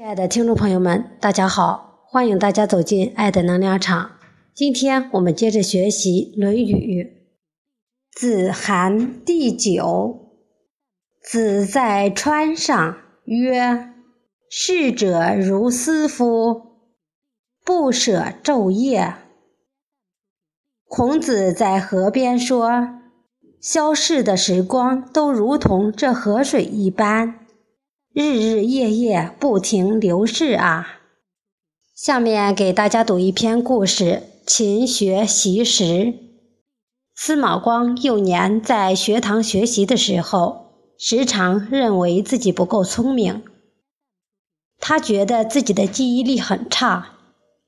亲爱的听众朋友们，大家好，欢迎大家走进爱的能量场。今天我们接着学习《论语》。子罕第九，子在川上，曰：“逝者如斯夫，不舍昼夜。”孔子在河边说：“消逝的时光都如同这河水一般。”日日夜夜不停流逝啊！下面给大家读一篇故事：勤学习时。司马光幼年在学堂学习的时候，时常认为自己不够聪明。他觉得自己的记忆力很差。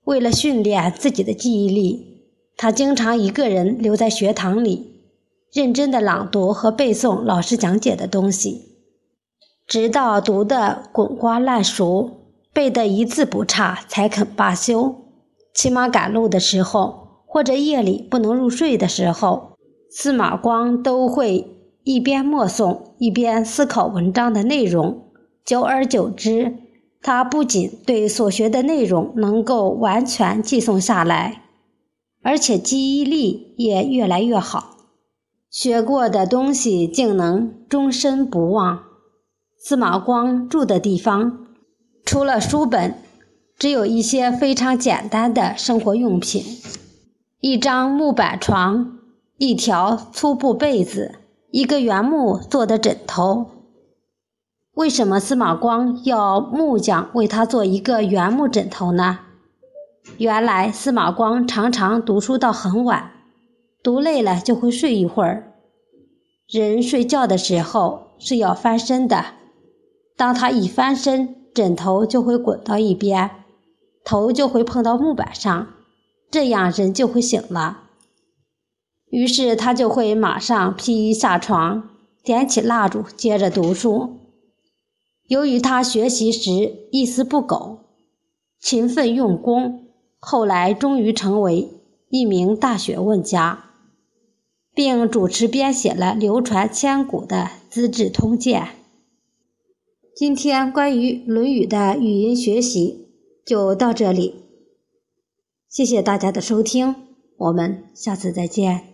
为了训练自己的记忆力，他经常一个人留在学堂里，认真的朗读和背诵老师讲解的东西。直到读得滚瓜烂熟，背得一字不差，才肯罢休。骑马赶路的时候，或者夜里不能入睡的时候，司马光都会一边默诵，一边思考文章的内容。久而久之，他不仅对所学的内容能够完全记诵下来，而且记忆力也越来越好，学过的东西竟能终身不忘。司马光住的地方，除了书本，只有一些非常简单的生活用品：一张木板床，一条粗布被子，一个原木做的枕头。为什么司马光要木匠为他做一个原木枕头呢？原来司马光常常读书到很晚，读累了就会睡一会儿。人睡觉的时候是要翻身的。当他一翻身，枕头就会滚到一边，头就会碰到木板上，这样人就会醒了。于是他就会马上披衣下床，点起蜡烛，接着读书。由于他学习时一丝不苟，勤奋用功，后来终于成为一名大学问家，并主持编写了流传千古的《资治通鉴》。今天关于《论语》的语音学习就到这里，谢谢大家的收听，我们下次再见。